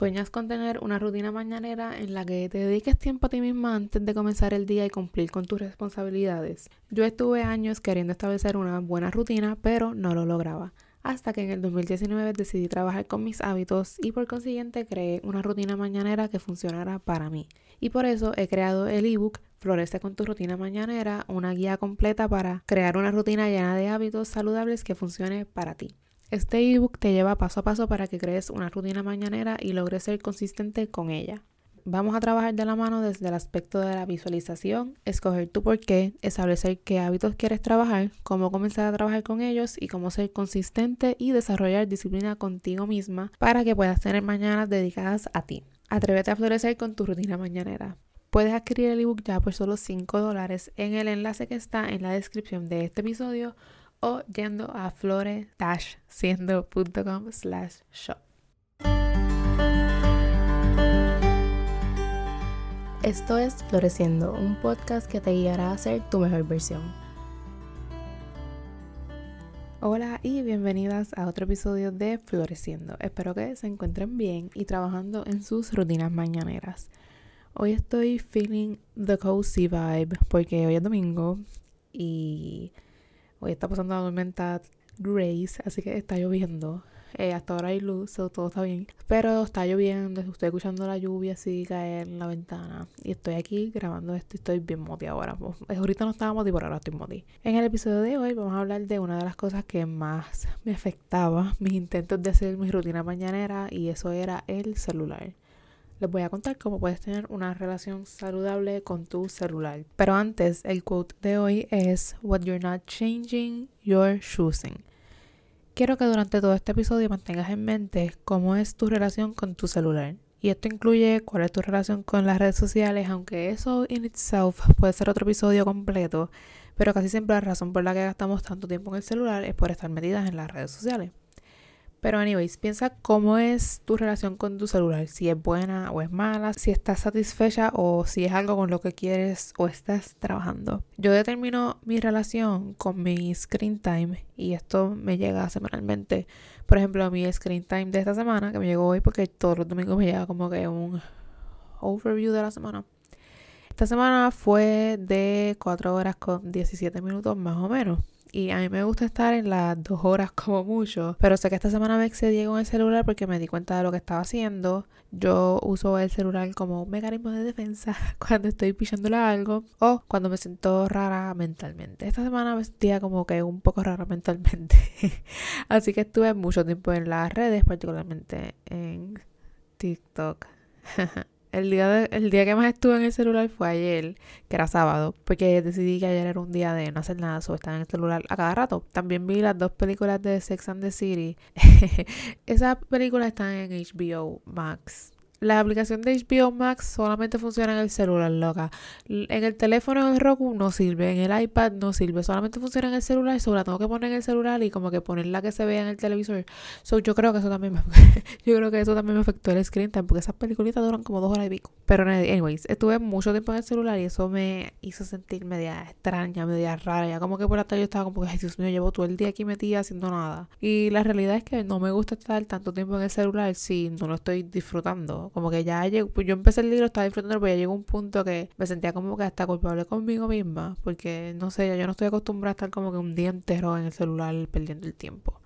Sueñas con tener una rutina mañanera en la que te dediques tiempo a ti misma antes de comenzar el día y cumplir con tus responsabilidades. Yo estuve años queriendo establecer una buena rutina, pero no lo lograba. Hasta que en el 2019 decidí trabajar con mis hábitos y por consiguiente creé una rutina mañanera que funcionara para mí. Y por eso he creado el ebook Florece con tu rutina mañanera, una guía completa para crear una rutina llena de hábitos saludables que funcione para ti. Este ebook te lleva paso a paso para que crees una rutina mañanera y logres ser consistente con ella. Vamos a trabajar de la mano desde el aspecto de la visualización, escoger tu por qué, establecer qué hábitos quieres trabajar, cómo comenzar a trabajar con ellos y cómo ser consistente y desarrollar disciplina contigo misma para que puedas tener mañanas dedicadas a ti. Atrévete a florecer con tu rutina mañanera. Puedes adquirir el ebook ya por solo 5 dólares en el enlace que está en la descripción de este episodio o yendo a flore-siendo.com slash shop. Esto es Floreciendo, un podcast que te guiará a ser tu mejor versión. Hola y bienvenidas a otro episodio de Floreciendo. Espero que se encuentren bien y trabajando en sus rutinas mañaneras. Hoy estoy feeling the cozy vibe porque hoy es domingo y Hoy está pasando la tormenta Grace, así que está lloviendo. Eh, hasta ahora hay luz, todo está bien. Pero está lloviendo, estoy escuchando la lluvia así caer en la ventana. Y estoy aquí grabando esto y estoy bien moti ahora. Pues, ahorita no estaba moti, pero ahora estoy moti. En el episodio de hoy vamos a hablar de una de las cosas que más me afectaba, mis intentos de hacer mi rutina mañanera, y eso era el celular les voy a contar cómo puedes tener una relación saludable con tu celular. Pero antes, el quote de hoy es What you're not changing, you're choosing. Quiero que durante todo este episodio mantengas en mente cómo es tu relación con tu celular. Y esto incluye cuál es tu relación con las redes sociales, aunque eso in itself puede ser otro episodio completo, pero casi siempre la razón por la que gastamos tanto tiempo en el celular es por estar metidas en las redes sociales. Pero anyways, piensa cómo es tu relación con tu celular, si es buena o es mala, si estás satisfecha o si es algo con lo que quieres o estás trabajando. Yo determino mi relación con mi screen time y esto me llega semanalmente. Por ejemplo, mi screen time de esta semana, que me llegó hoy porque todos los domingos me llega como que un overview de la semana. Esta semana fue de 4 horas con 17 minutos más o menos. Y a mí me gusta estar en las dos horas como mucho. Pero sé que esta semana me excedí con el celular porque me di cuenta de lo que estaba haciendo. Yo uso el celular como un mecanismo de defensa cuando estoy pichándole algo o cuando me siento rara mentalmente. Esta semana me sentía como que un poco rara mentalmente. Así que estuve mucho tiempo en las redes, particularmente en TikTok. El día, el día que más estuve en el celular fue ayer, que era sábado, porque decidí que ayer era un día de no hacer nada, solo estar en el celular a cada rato. También vi las dos películas de Sex and the City. Esas películas están en HBO Max la aplicación de HBO Max solamente funciona en el celular, loca. En el teléfono en Roku no sirve, en el iPad no sirve, solamente funciona en el celular, solo la tengo que poner en el celular y como que ponerla que se vea en el televisor. So, yo creo que eso también me yo creo que eso también me afectó el screen time porque esas películas duran como dos horas y pico. Pero anyways, estuve mucho tiempo en el celular y eso me hizo sentir media extraña, media rara. Ya como que por la tarde yo estaba como que, Dios mío, llevo todo el día aquí metida haciendo nada. Y la realidad es que no me gusta estar tanto tiempo en el celular si no lo estoy disfrutando como que ya llegó, pues yo empecé el libro, estaba disfrutando, pero ya llegó un punto que me sentía como que hasta culpable conmigo misma, porque no sé, yo no estoy acostumbrada a estar como que un día entero en el celular perdiendo el tiempo.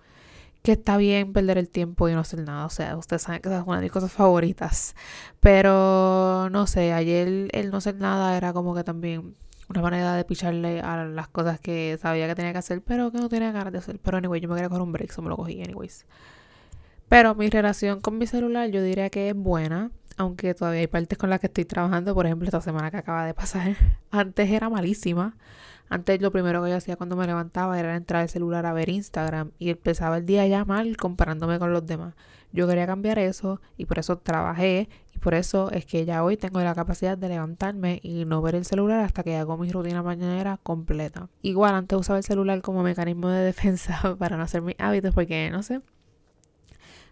Que está bien perder el tiempo y no hacer nada, o sea, ustedes saben que esa es una de mis cosas favoritas, pero no sé, ayer el no hacer nada era como que también una manera de picharle a las cosas que sabía que tenía que hacer, pero que no tenía ganas de hacer. Pero anyway, yo me quería coger un break, eso me lo cogí, anyways. Pero mi relación con mi celular yo diría que es buena, aunque todavía hay partes con las que estoy trabajando, por ejemplo, esta semana que acaba de pasar. Antes era malísima. Antes lo primero que yo hacía cuando me levantaba era entrar al celular a ver Instagram y empezaba el día ya mal comparándome con los demás. Yo quería cambiar eso y por eso trabajé y por eso es que ya hoy tengo la capacidad de levantarme y no ver el celular hasta que hago mi rutina mañanera completa. Igual antes usaba el celular como mecanismo de defensa para no hacer mis hábitos porque no sé,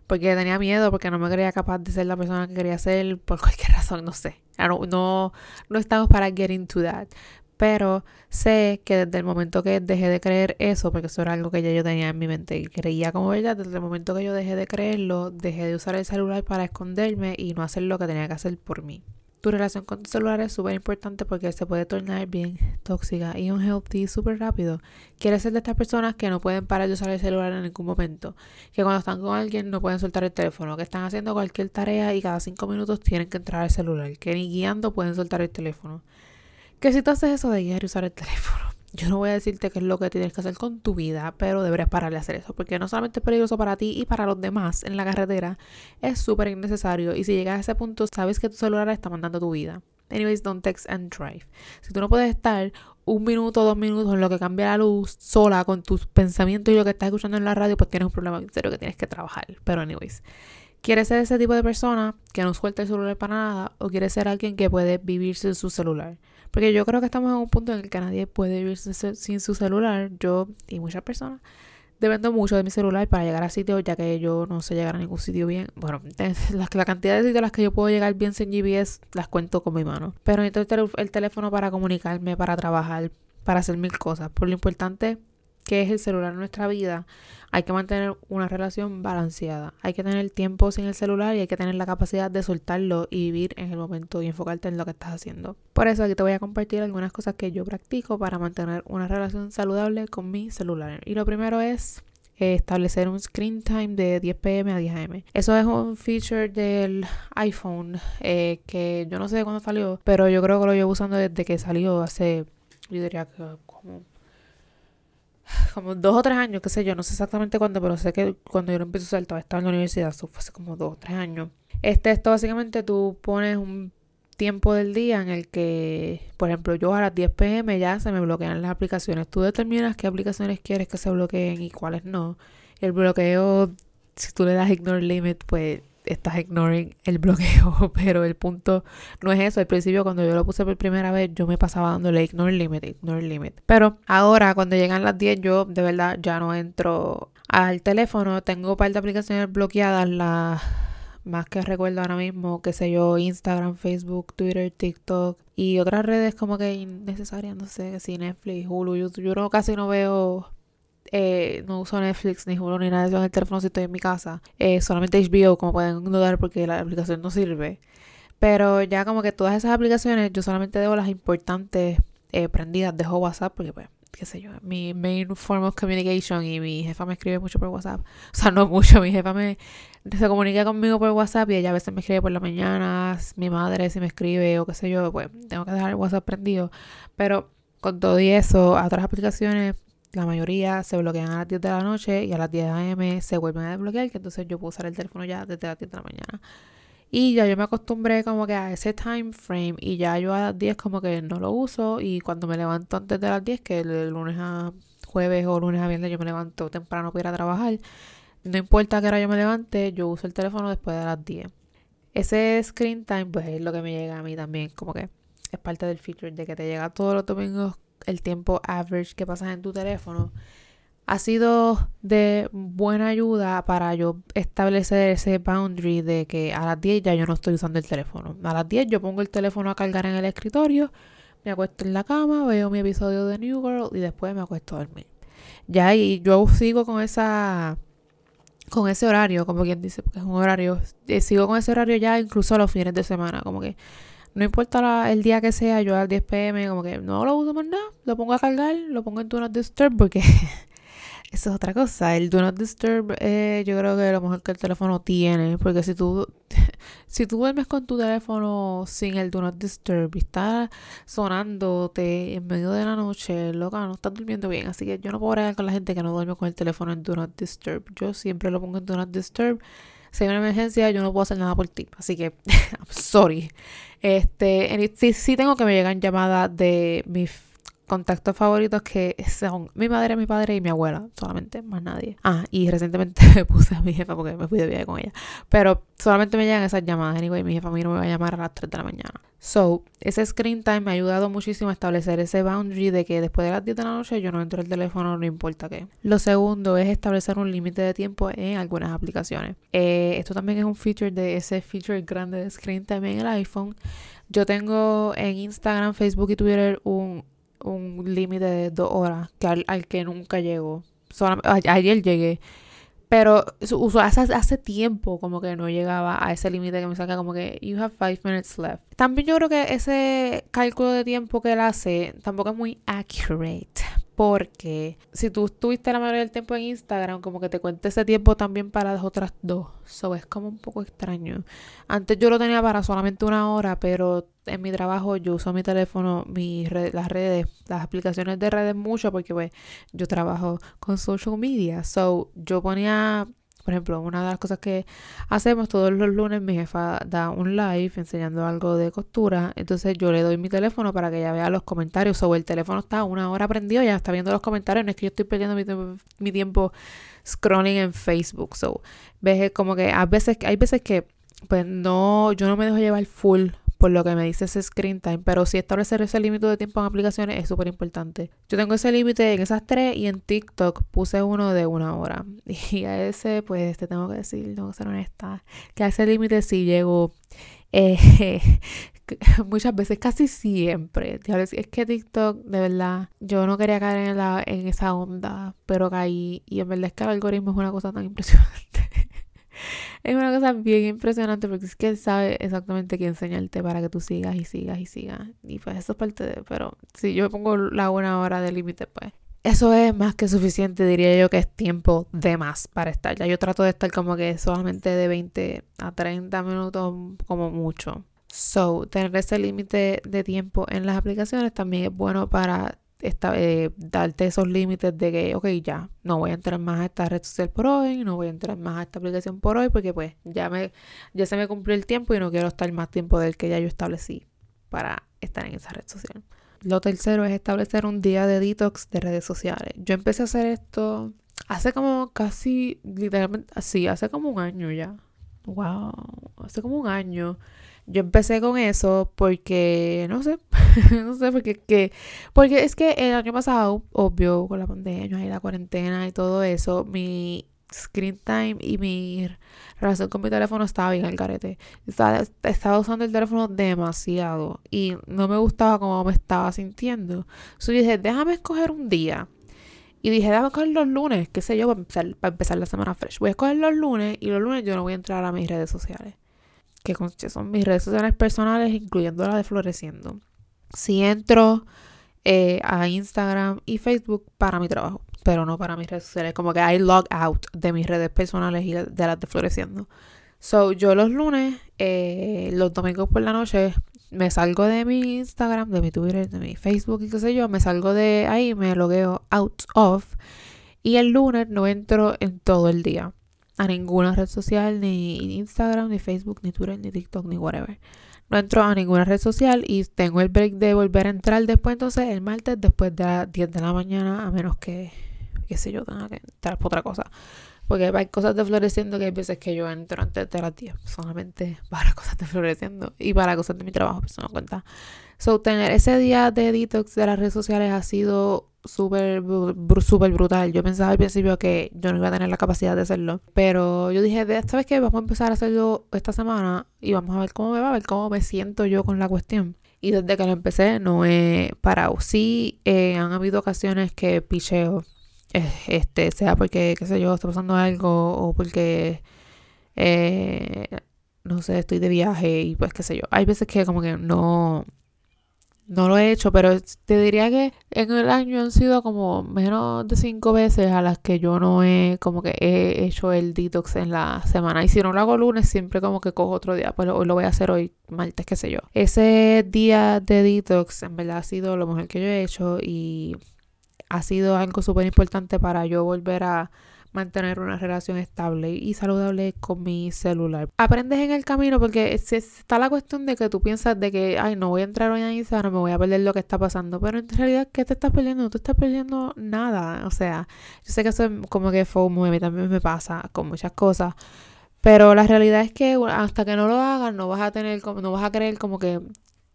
porque tenía miedo, porque no me creía capaz de ser la persona que quería ser, por cualquier razón, no sé. No, no, no estamos para get into that. Pero sé que desde el momento que dejé de creer eso, porque eso era algo que ya yo tenía en mi mente y creía como verdad, desde el momento que yo dejé de creerlo, dejé de usar el celular para esconderme y no hacer lo que tenía que hacer por mí. Tu relación con tu celular es súper importante porque se puede tornar bien tóxica y unhealthy súper rápido. Quieres ser de estas personas que no pueden parar de usar el celular en ningún momento, que cuando están con alguien no pueden soltar el teléfono, que están haciendo cualquier tarea y cada cinco minutos tienen que entrar al celular, que ni guiando pueden soltar el teléfono. Que si tú haces eso de guiar y usar el teléfono, yo no voy a decirte qué es lo que tienes que hacer con tu vida, pero deberías parar de hacer eso, porque no solamente es peligroso para ti y para los demás en la carretera, es súper innecesario y si llegas a ese punto sabes que tu celular está mandando tu vida. Anyways, don't text and drive. Si tú no puedes estar un minuto, dos minutos en lo que cambia la luz sola con tus pensamientos y lo que estás escuchando en la radio, pues tienes un problema serio que tienes que trabajar. Pero anyways, ¿quieres ser ese tipo de persona que no suelta el celular para nada o quieres ser alguien que puede vivir sin su celular? Porque yo creo que estamos en un punto en el que nadie puede vivir sin su celular. Yo y muchas personas dependo mucho de mi celular para llegar a sitios, ya que yo no sé llegar a ningún sitio bien. Bueno, la, la cantidad de sitios a las que yo puedo llegar bien sin GPS las cuento con mi mano. Pero necesito el teléfono para comunicarme, para trabajar, para hacer mil cosas. Por lo importante que es el celular en nuestra vida, hay que mantener una relación balanceada. Hay que tener tiempo sin el celular y hay que tener la capacidad de soltarlo y vivir en el momento y enfocarte en lo que estás haciendo. Por eso aquí te voy a compartir algunas cosas que yo practico para mantener una relación saludable con mi celular. Y lo primero es eh, establecer un screen time de 10 pm a 10 am. Eso es un feature del iPhone eh, que yo no sé de cuándo salió, pero yo creo que lo llevo usando desde que salió hace, yo diría que como como dos o tres años, qué sé yo, no sé exactamente cuándo, pero sé que cuando yo lo empecé a usar estaba, estaba en la universidad, eso fue hace como dos o tres años. Este, esto básicamente tú pones un tiempo del día en el que, por ejemplo, yo a las 10 pm ya se me bloquean las aplicaciones. Tú determinas qué aplicaciones quieres que se bloqueen y cuáles no. El bloqueo, si tú le das ignore limit, pues estás ignoring el bloqueo, pero el punto no es eso. Al principio, cuando yo lo puse por primera vez, yo me pasaba dándole ignore limit, ignore limit. Pero ahora, cuando llegan las 10, yo de verdad ya no entro al teléfono. Tengo un par de aplicaciones bloqueadas, las más que recuerdo ahora mismo, qué sé yo, Instagram, Facebook, Twitter, TikTok y otras redes como que innecesarias, no sé, si Netflix, Hulu, YouTube. Yo no, casi no veo eh, no uso Netflix ni Hulu ni nada de eso en el teléfono si estoy en mi casa. Eh, solamente HBO, como pueden dudar, porque la aplicación no sirve. Pero ya como que todas esas aplicaciones, yo solamente dejo las importantes eh, prendidas. Dejo WhatsApp porque, pues, qué sé yo, mi main form of communication y mi jefa me escribe mucho por WhatsApp. O sea, no mucho, mi jefa me se comunica conmigo por WhatsApp y ella a veces me escribe por la mañana, mi madre si me escribe o qué sé yo, pues tengo que dejar el WhatsApp prendido. Pero con todo y eso, a otras aplicaciones la mayoría se bloquean a las 10 de la noche y a las 10 a.m. se vuelven a desbloquear, que entonces yo puedo usar el teléfono ya desde las 10 de la mañana. Y ya yo me acostumbré como que a ese time frame y ya yo a las 10 como que no lo uso y cuando me levanto antes de las 10, que el lunes a jueves o lunes a viernes yo me levanto temprano para ir a trabajar, no importa que hora yo me levante, yo uso el teléfono después de las 10. Ese screen time pues es lo que me llega a mí también, como que es parte del feature de que te llega todos los domingos el tiempo average que pasas en tu teléfono, ha sido de buena ayuda para yo establecer ese boundary de que a las 10 ya yo no estoy usando el teléfono. A las 10 yo pongo el teléfono a cargar en el escritorio, me acuesto en la cama, veo mi episodio de New Girl y después me acuesto a dormir. Ya y yo sigo con esa con ese horario, como quien dice, porque es un horario, eh, sigo con ese horario ya incluso los fines de semana, como que no importa el día que sea, yo al 10 pm como que no lo uso más nada, lo pongo a cargar, lo pongo en Do Not Disturb porque eso es otra cosa. El Do Not Disturb eh, yo creo que lo mejor que el teléfono tiene, porque si tú si tú duermes con tu teléfono sin el Do Not Disturb y está sonándote en medio de la noche, loca, no estás durmiendo bien. Así que yo no puedo hablar con la gente que no duerme con el teléfono en Do Not Disturb. Yo siempre lo pongo en Do Not Disturb si hay una emergencia, yo no puedo hacer nada por ti. Así que, sorry. Este, sí, sí tengo que me llegan llamadas de mis contactos favoritos que son mi madre, mi padre y mi abuela, solamente, más nadie. Ah, y recientemente me puse a mi jefa porque me fui de viaje con ella. Pero solamente me llegan esas llamadas, anyway, mi jefa a mí no me va a llamar a las 3 de la mañana. So, ese screen time me ha ayudado muchísimo a establecer ese boundary de que después de las 10 de la noche yo no entro el teléfono, no importa qué. Lo segundo es establecer un límite de tiempo en algunas aplicaciones. Eh, esto también es un feature de ese feature grande de screen time en el iPhone. Yo tengo en Instagram, Facebook y Twitter un un límite de dos horas que al, que nunca llego. ayer llegué. Pero uso, hace, hace tiempo como que no llegaba a ese límite que me saca como que you have five minutes left. También yo creo que ese cálculo de tiempo que él hace tampoco es muy accurate. Porque si tú estuviste la mayoría del tiempo en Instagram, como que te cuente ese tiempo también para las otras dos. So es como un poco extraño. Antes yo lo tenía para solamente una hora, pero en mi trabajo yo uso mi teléfono, mis las redes, las aplicaciones de redes mucho porque pues yo trabajo con social media. So yo ponía por ejemplo, una de las cosas que hacemos todos los lunes, mi jefa da un live enseñando algo de costura. Entonces yo le doy mi teléfono para que ella vea los comentarios. O el teléfono está una hora prendido, ya está viendo los comentarios. No es que yo estoy perdiendo mi, mi tiempo scrolling en Facebook. So, ves como que a veces, hay veces que pues no, yo no me dejo llevar full por lo que me dice ese screen time, pero sí establecer ese límite de tiempo en aplicaciones es súper importante. Yo tengo ese límite en esas tres y en TikTok puse uno de una hora. Y a ese, pues te tengo que decir, tengo que ser honesta, que a ese límite sí llego eh, muchas veces, casi siempre. Es que TikTok, de verdad, yo no quería caer en, la, en esa onda, pero caí. Y en verdad es que el algoritmo es una cosa tan impresionante. es una cosa bien impresionante porque es que él sabe exactamente qué enseñarte para que tú sigas y sigas y sigas. Y pues eso es parte de... Pero si yo pongo la una hora de límite, pues eso es más que suficiente, diría yo que es tiempo de más para estar. Ya yo trato de estar como que solamente de 20 a 30 minutos como mucho. So, tener ese límite de tiempo en las aplicaciones también es bueno para esta, eh, darte esos límites de que, ok, ya, no voy a entrar más a esta red social por hoy, no voy a entrar más a esta aplicación por hoy, porque pues ya, me, ya se me cumplió el tiempo y no quiero estar más tiempo del que ya yo establecí para estar en esa red social. Lo tercero es establecer un día de detox de redes sociales. Yo empecé a hacer esto hace como casi, literalmente, así, hace como un año ya. Wow, hace como un año. Yo empecé con eso porque, no sé, no sé, porque, que, porque es que el año pasado, obvio, con la pandemia y la cuarentena y todo eso, mi screen time y mi relación con mi teléfono estaba bien al carete. Estaba, usando el teléfono demasiado y no me gustaba cómo me estaba sintiendo. Entonces dije, déjame escoger un día. Y dije, déjame escoger los lunes, qué sé yo, para empezar la semana fresh. Voy a escoger los lunes y los lunes yo no voy a entrar a mis redes sociales que son mis redes sociales personales, incluyendo la de Floreciendo. Si entro eh, a Instagram y Facebook para mi trabajo, pero no para mis redes sociales. Como que hay log out de mis redes personales y de las de Floreciendo. So, yo los lunes, eh, los domingos por la noche, me salgo de mi Instagram, de mi Twitter, de mi Facebook y qué sé yo, me salgo de ahí, me logueo out of. Y el lunes no entro en todo el día a ninguna red social, ni Instagram, ni Facebook, ni Twitter, ni TikTok, ni whatever. No entro a ninguna red social y tengo el break de volver a entrar después, entonces el martes después de las 10 de la mañana, a menos que, qué sé yo, tenga que entrar por otra cosa. Porque hay cosas de floreciendo que hay veces que yo entro antes de las 10, solamente para cosas de floreciendo y para cosas de mi trabajo, pues cuenta. So, tener ese día de detox de las redes sociales ha sido súper super brutal. Yo pensaba al principio que yo no iba a tener la capacidad de hacerlo. Pero yo dije, ¿sabes qué? Vamos a empezar a hacerlo esta semana y vamos a ver cómo me va, a ver cómo me siento yo con la cuestión. Y desde que lo empecé no he parado. Sí, eh, han habido ocasiones que picheo. Eh, este, sea porque, qué sé yo, está pasando algo o porque, eh, no sé, estoy de viaje y pues qué sé yo. Hay veces que como que no, no lo he hecho, pero te diría que en el año han sido como menos de cinco veces a las que yo no he como que he hecho el detox en la semana. Y si no lo hago lunes, siempre como que cojo otro día. Pues hoy lo voy a hacer hoy, martes, qué sé yo. Ese día de detox en verdad ha sido lo mejor que yo he hecho y ha sido algo súper importante para yo volver a mantener una relación estable y saludable con mi celular. Aprendes en el camino porque está la cuestión de que tú piensas de que, ay, no voy a entrar hoy a Instagram, me voy a perder lo que está pasando, pero en realidad, ¿qué te estás perdiendo? No te estás perdiendo nada. O sea, yo sé que eso es como que FOMO, a también me pasa con muchas cosas. Pero la realidad es que hasta que no lo hagas, no vas a tener, no vas a creer como que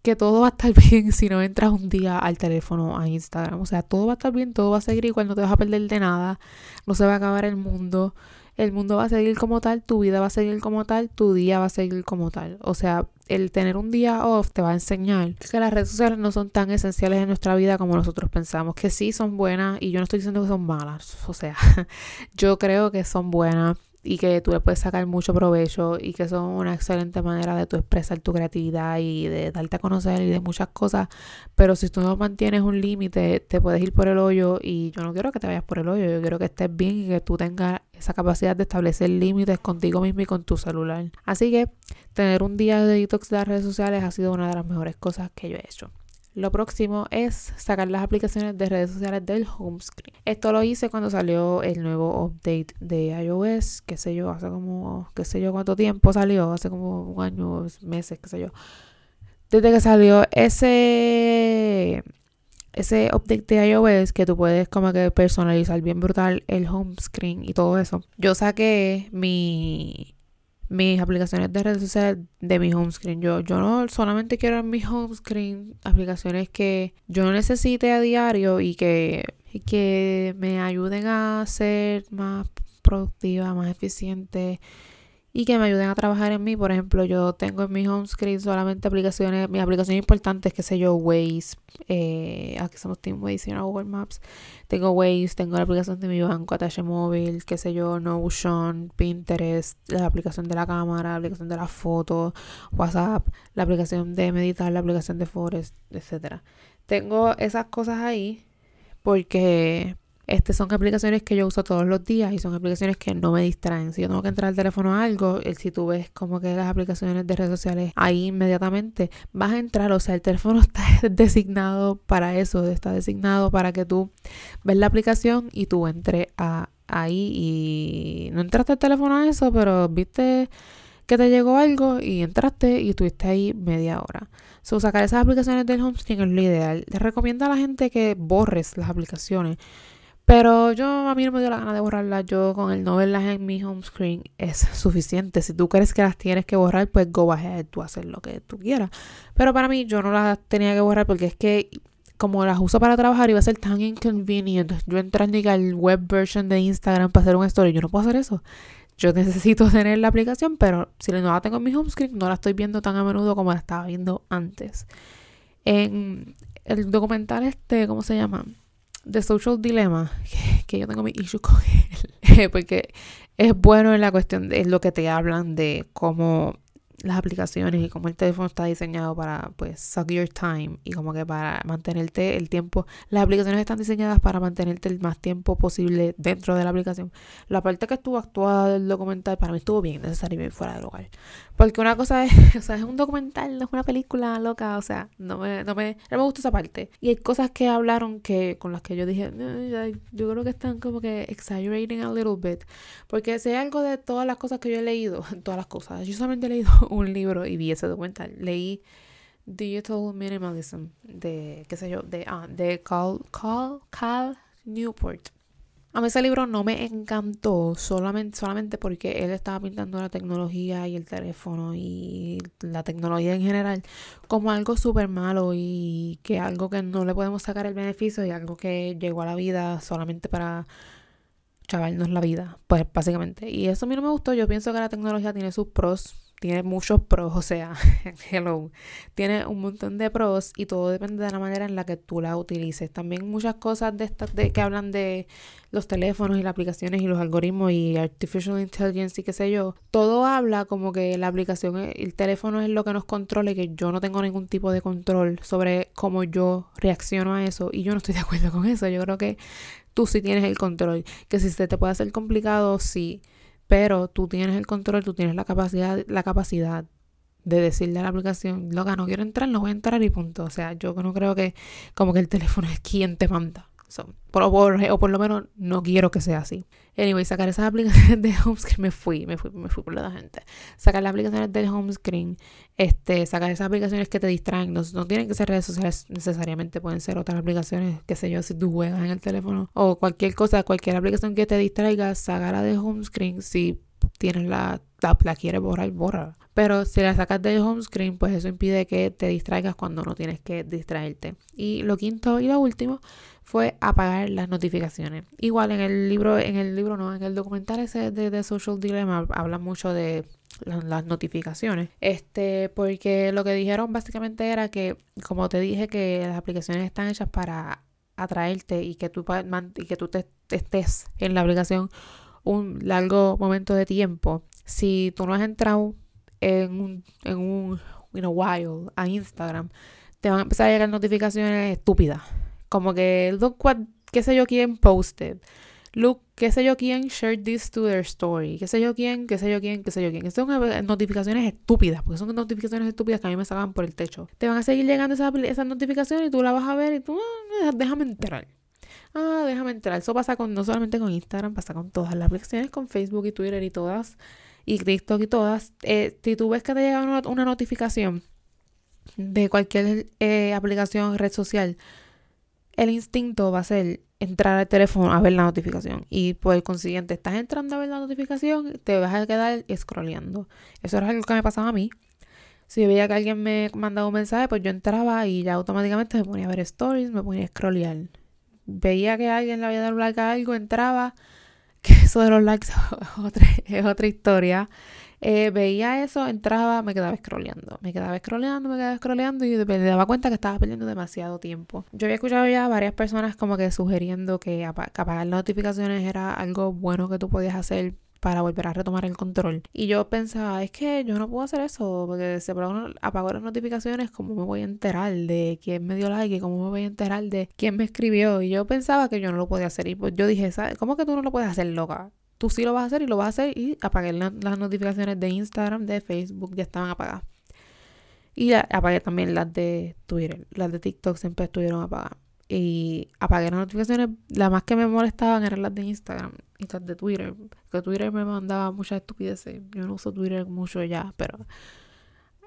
que todo va a estar bien si no entras un día al teléfono a Instagram. O sea, todo va a estar bien, todo va a seguir igual, no te vas a perder de nada, no se va a acabar el mundo. El mundo va a seguir como tal, tu vida va a seguir como tal, tu día va a seguir como tal. O sea, el tener un día off te va a enseñar que las redes sociales no son tan esenciales en nuestra vida como nosotros pensamos, que sí son buenas y yo no estoy diciendo que son malas, o sea, yo creo que son buenas y que tú le puedes sacar mucho provecho y que son una excelente manera de tú expresar tu creatividad y de darte a conocer y de muchas cosas, pero si tú no mantienes un límite, te puedes ir por el hoyo y yo no quiero que te vayas por el hoyo, yo quiero que estés bien y que tú tengas esa capacidad de establecer límites contigo mismo y con tu celular. Así que tener un día de detox de las redes sociales ha sido una de las mejores cosas que yo he hecho. Lo próximo es sacar las aplicaciones de redes sociales del home screen. Esto lo hice cuando salió el nuevo update de iOS, qué sé yo, hace como, qué sé yo cuánto tiempo salió, hace como un año, meses, qué sé yo. Desde que salió ese ese update de iOS que tú puedes como que personalizar bien brutal el home screen y todo eso. Yo saqué mi mis aplicaciones de redes sociales de mi home screen. Yo, yo no solamente quiero en mi home screen aplicaciones que yo necesite a diario y que, y que me ayuden a ser más productiva, más eficiente y que me ayuden a trabajar en mí. Por ejemplo, yo tengo en mi home screen solamente aplicaciones, mis aplicaciones importantes, que sé yo, Waze, eh, aquí somos Team Waze y no Google Maps. Tengo Waze, tengo la aplicación de mi banco, Atache Móvil, qué sé yo, Notion, Pinterest, la aplicación de la cámara, la aplicación de la foto, WhatsApp, la aplicación de meditar, la aplicación de Forest, etcétera. Tengo esas cosas ahí porque este, son aplicaciones que yo uso todos los días y son aplicaciones que no me distraen. Si yo tengo que entrar al teléfono a algo, si tú ves como que las aplicaciones de redes sociales ahí inmediatamente, vas a entrar. O sea, el teléfono está designado para eso, está designado para que tú ves la aplicación y tú entres a, ahí y no entraste al teléfono a eso, pero viste que te llegó algo y entraste y estuviste ahí media hora. So, sacar esas aplicaciones del home screen es lo ideal. Te recomiendo a la gente que borres las aplicaciones. Pero yo a mí no me dio la gana de borrarlas. Yo con el no verlas en mi home screen es suficiente. Si tú crees que las tienes que borrar, pues go ahead, tú haces lo que tú quieras. Pero para mí yo no las tenía que borrar porque es que como las uso para trabajar iba a ser tan inconvenient. Yo entrando al web version de Instagram para hacer un story, yo no puedo hacer eso. Yo necesito tener la aplicación, pero si no la tengo en mi home screen, no la estoy viendo tan a menudo como la estaba viendo antes. En el documental este, ¿cómo se llama? The Social Dilemma, que, yo tengo mi issue con él, porque es bueno en la cuestión de lo que te hablan de cómo las aplicaciones y cómo el teléfono está diseñado para, pues, suck your time y como que para mantenerte el tiempo. Las aplicaciones están diseñadas para mantenerte el más tiempo posible dentro de la aplicación. La parte que estuvo actuada del documental para mí estuvo bien necesario y bien fuera de lugar. Porque una cosa es, o sea, es un documental, no es una película loca, o sea, no me, no me, no me gusta esa parte. Y hay cosas que hablaron que, con las que yo dije, yo creo que están como que exaggerating a little bit. Porque si hay algo de todas las cosas que yo he leído, todas las cosas, yo solamente he leído un libro y vi ese documental. Leí Digital Minimalism de, qué sé yo, de, ah, de Carl, Carl, Carl Newport. A mí ese libro no me encantó solamente, solamente porque él estaba pintando la tecnología y el teléfono y la tecnología en general como algo súper malo y que algo que no le podemos sacar el beneficio y algo que llegó a la vida solamente para chavarnos la vida, pues básicamente. Y eso a mí no me gustó. Yo pienso que la tecnología tiene sus pros tiene muchos pros, o sea, hello, tiene un montón de pros y todo depende de la manera en la que tú la utilices. También muchas cosas de estas de, que hablan de los teléfonos y las aplicaciones y los algoritmos y artificial intelligence y qué sé yo, todo habla como que la aplicación, el teléfono es lo que nos controla y que yo no tengo ningún tipo de control sobre cómo yo reacciono a eso y yo no estoy de acuerdo con eso. Yo creo que tú sí tienes el control, que si se te puede hacer complicado, sí pero tú tienes el control, tú tienes la capacidad, la capacidad de decirle a la aplicación, loca, no quiero entrar, no voy a entrar y punto. O sea, yo no creo que como que el teléfono es quien te manda por, o por lo menos no quiero que sea así. Anyway, sacar esas aplicaciones de home screen, me fui, me fui, me fui por la gente. Sacar las aplicaciones del home screen, este, sacar esas aplicaciones que te distraen, no, no tienen que ser redes sociales necesariamente, pueden ser otras aplicaciones, qué sé yo, si tú juegas en el teléfono o cualquier cosa, cualquier aplicación que te distraiga, sacarla de home screen si tienes la, la, quieres borrar, borra. Pero si la sacas del home screen, pues eso impide que te distraigas cuando no tienes que distraerte. Y lo quinto y lo último fue apagar las notificaciones. Igual en el libro, en el libro no, en el documental ese de The Social Dilemma habla mucho de las, notificaciones. Este, porque lo que dijeron básicamente era que, como te dije, que las aplicaciones están hechas para atraerte y que tú, que tú te, estés en la aplicación un largo momento de tiempo. Si tú no has entrado en un, en un in a while a Instagram, te van a empezar a llegar notificaciones estúpidas. Como que, look what, qué sé yo quién posted. Look, qué sé yo quién shared this to their story. Qué sé yo quién, qué sé yo quién, qué sé yo quién. Estas son notificaciones estúpidas, porque son notificaciones estúpidas que a mí me sacan por el techo. Te van a seguir llegando esas, esas notificaciones y tú la vas a ver y tú, ah, déjame entrar. Ah, déjame entrar. Eso pasa con no solamente con Instagram, pasa con todas las aplicaciones, con Facebook y Twitter y todas, y TikTok y todas. Eh, si tú ves que te llega una, notificación de cualquier eh, aplicación, red social, el instinto va a ser entrar al teléfono a ver la notificación. Y por el consiguiente, estás entrando a ver la notificación, te vas a quedar scrolleando. Eso era algo que me pasaba a mí. Si yo veía que alguien me mandaba un mensaje, pues yo entraba y ya automáticamente me ponía a ver stories, me ponía a scrollear. Veía que alguien le había dado like a algo, entraba. Que eso de los likes es otra, es otra historia. Eh, veía eso, entraba, me quedaba scrolleando, me quedaba scrolleando, me quedaba scrolleando y me daba cuenta que estaba perdiendo demasiado tiempo. Yo había escuchado ya varias personas como que sugiriendo que, apagar notificaciones era algo bueno que tú podías hacer para volver a retomar el control. Y yo pensaba, es que yo no puedo hacer eso, porque si apago las notificaciones, ¿cómo me voy a enterar de quién me dio like? ¿Cómo me voy a enterar de quién me escribió? Y yo pensaba que yo no lo podía hacer. Y pues yo dije, ¿sabes? ¿Cómo que tú no lo puedes hacer, loca? tú sí lo vas a hacer y lo vas a hacer y apagué las notificaciones de Instagram, de Facebook, ya estaban apagadas. Y apagué también las de Twitter, las de TikTok siempre estuvieron apagadas. Y apagué las notificaciones, las más que me molestaban eran las de Instagram las de Twitter, que Twitter me mandaba muchas estupideces. Yo no uso Twitter mucho ya, pero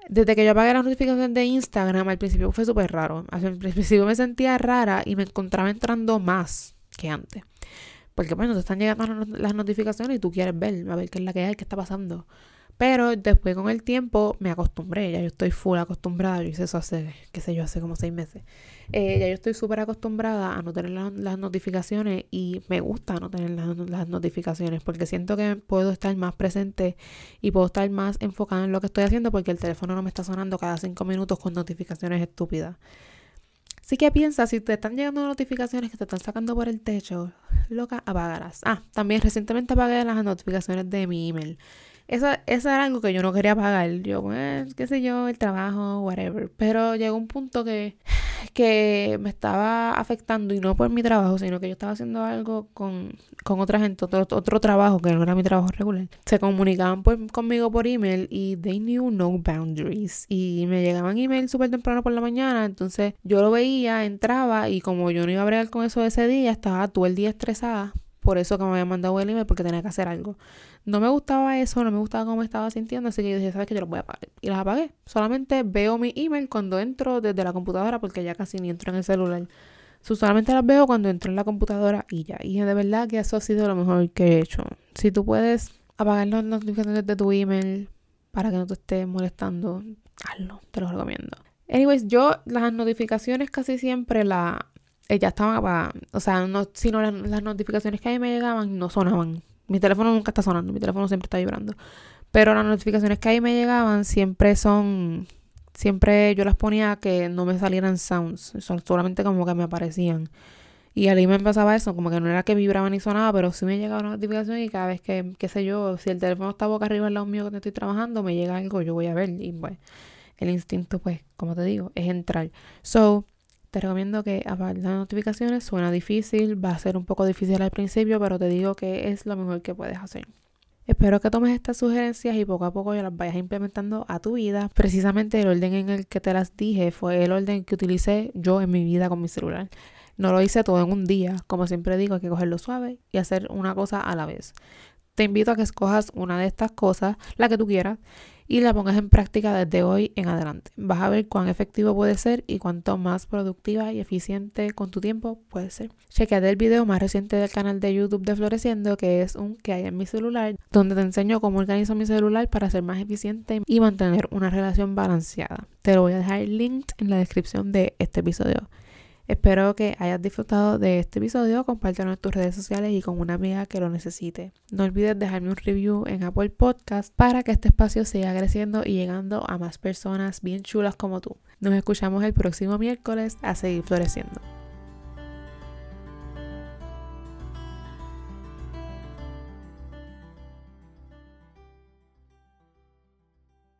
desde que yo apagué las notificaciones de Instagram, al principio fue súper raro. Al principio me sentía rara y me encontraba entrando más que antes. Porque bueno, te están llegando las notificaciones y tú quieres ver, a ver qué es la que hay, qué está pasando. Pero después con el tiempo me acostumbré, ya yo estoy full acostumbrada, yo hice eso hace, qué sé yo, hace como seis meses. Eh, ya yo estoy súper acostumbrada a no tener las notificaciones y me gusta no tener las, notificaciones porque siento que puedo estar más presente y puedo estar más enfocada en lo que estoy haciendo porque el teléfono no me está sonando cada cinco minutos con notificaciones estúpidas. Así que piensa, si te están llegando notificaciones que te están sacando por el techo, loca, apágalas. Ah, también recientemente apagué las notificaciones de mi email. Eso, eso era algo que yo no quería pagar. Yo, pues, qué sé yo, el trabajo, whatever. Pero llegó un punto que, que me estaba afectando y no por mi trabajo, sino que yo estaba haciendo algo con, con otra gente, otro, otro trabajo que no era mi trabajo regular. Se comunicaban conmigo por email y they knew no boundaries. Y me llegaban emails súper temprano por la mañana. Entonces yo lo veía, entraba y como yo no iba a bregar con eso ese día, estaba todo el día estresada por eso que me había mandado el email porque tenía que hacer algo. No me gustaba eso, no me gustaba cómo me estaba sintiendo, así que yo dije, ¿sabes qué? Yo lo voy a apagar. Y las apagué. Solamente veo mi email cuando entro desde la computadora porque ya casi ni entro en el celular. solamente las veo cuando entro en la computadora y ya. Y de verdad que eso ha sido lo mejor que he hecho. Si tú puedes apagar las notificaciones de tu email para que no te esté molestando, hazlo, te lo recomiendo. Anyways, yo las notificaciones casi siempre la eh, ya estaban apagadas. O sea, no, sino las, las notificaciones que a mí me llegaban no sonaban. Mi teléfono nunca está sonando, mi teléfono siempre está vibrando. Pero las notificaciones que ahí me llegaban siempre son. Siempre yo las ponía que no me salieran sounds, solamente como que me aparecían. Y ahí me pasaba eso, como que no era que vibraba ni sonaba, pero sí me llegaba una notificación y cada vez que, qué sé yo, si el teléfono está boca arriba al lado mío que estoy trabajando, me llega algo, yo voy a ver. Y pues, el instinto, pues, como te digo, es entrar. So, te recomiendo que apagues las notificaciones. Suena difícil, va a ser un poco difícil al principio, pero te digo que es lo mejor que puedes hacer. Espero que tomes estas sugerencias y poco a poco las vayas implementando a tu vida. Precisamente el orden en el que te las dije fue el orden que utilicé yo en mi vida con mi celular. No lo hice todo en un día. Como siempre digo, hay que cogerlo suave y hacer una cosa a la vez. Te invito a que escojas una de estas cosas, la que tú quieras, y la pongas en práctica desde hoy en adelante. Vas a ver cuán efectivo puede ser y cuánto más productiva y eficiente con tu tiempo puede ser. Chequeate el video más reciente del canal de YouTube de Floreciendo, que es un que hay en mi celular, donde te enseño cómo organizo mi celular para ser más eficiente y mantener una relación balanceada. Te lo voy a dejar linked en la descripción de este episodio. Espero que hayas disfrutado de este episodio, compártelo en tus redes sociales y con una amiga que lo necesite. No olvides dejarme un review en Apple Podcast para que este espacio siga creciendo y llegando a más personas bien chulas como tú. Nos escuchamos el próximo miércoles a seguir floreciendo.